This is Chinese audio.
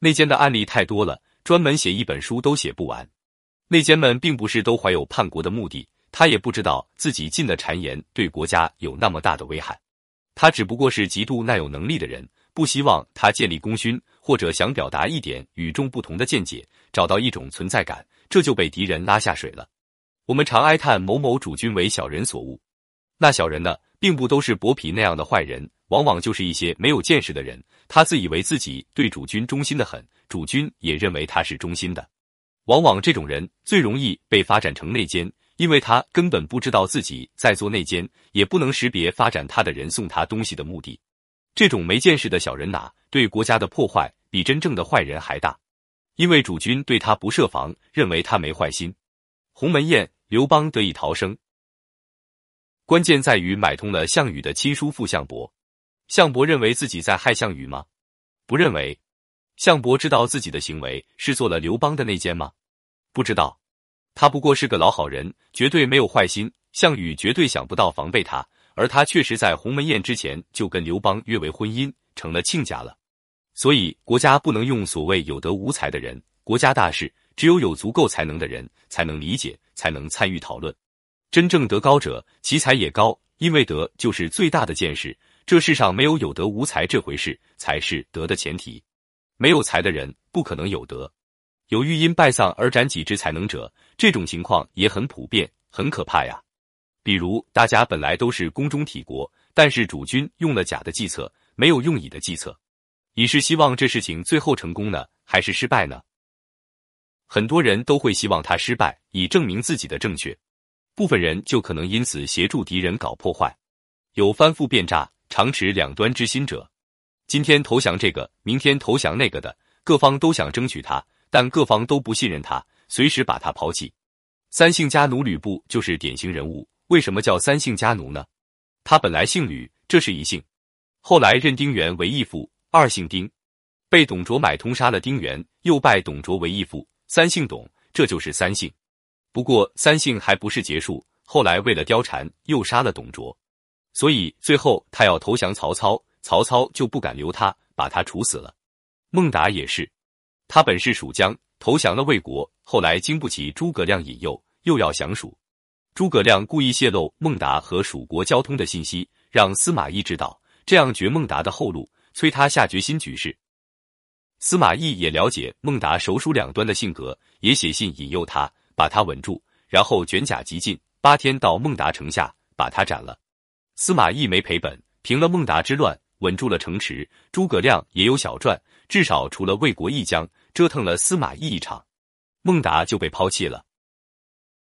内奸的案例太多了，专门写一本书都写不完。内奸们并不是都怀有叛国的目的，他也不知道自己进的谗言对国家有那么大的危害。他只不过是极度耐有能力的人，不希望他建立功勋，或者想表达一点与众不同的见解，找到一种存在感，这就被敌人拉下水了。我们常哀叹某某主君为小人所误，那小人呢，并不都是薄皮那样的坏人，往往就是一些没有见识的人。他自以为自己对主君忠心的很，主君也认为他是忠心的。往往这种人最容易被发展成内奸。因为他根本不知道自己在做内奸，也不能识别发展他的人送他东西的目的。这种没见识的小人哪，对国家的破坏比真正的坏人还大。因为主君对他不设防，认为他没坏心。鸿门宴，刘邦得以逃生，关键在于买通了项羽的亲叔父项伯。项伯认为自己在害项羽吗？不认为。项伯知道自己的行为是做了刘邦的内奸吗？不知道。他不过是个老好人，绝对没有坏心。项羽绝对想不到防备他，而他确实在鸿门宴之前就跟刘邦约为婚姻，成了亲家了。所以国家不能用所谓有德无才的人。国家大事，只有有足够才能的人才能理解，才能参与讨论。真正德高者，其才也高，因为德就是最大的见识。这世上没有有德无才这回事，才是德的前提。没有才的人，不可能有德。有欲因败丧而斩己之才能者，这种情况也很普遍，很可怕呀。比如，大家本来都是宫中体国，但是主君用了假的计策，没有用乙的计策，乙是希望这事情最后成功呢，还是失败呢？很多人都会希望他失败，以证明自己的正确。部分人就可能因此协助敌人搞破坏，有翻覆变诈、常持两端之心者。今天投降这个，明天投降那个的，各方都想争取他。但各方都不信任他，随时把他抛弃。三姓家奴吕布就是典型人物。为什么叫三姓家奴呢？他本来姓吕，这是一姓，后来认丁原为义父，二姓丁，被董卓买通杀了丁原，又拜董卓为义父，三姓董，这就是三姓。不过三姓还不是结束，后来为了貂蝉，又杀了董卓，所以最后他要投降曹操，曹操就不敢留他，把他处死了。孟达也是。他本是蜀将，投降了魏国，后来经不起诸葛亮引诱，又要降蜀。诸葛亮故意泄露孟达和蜀国交通的信息，让司马懿知道，这样绝孟达的后路，催他下决心举事。司马懿也了解孟达首鼠两端的性格，也写信引诱他，把他稳住，然后卷甲急进，八天到孟达城下，把他斩了。司马懿没赔本，平了孟达之乱，稳住了城池。诸葛亮也有小赚。至少除了魏国一将折腾了司马懿一场，孟达就被抛弃了。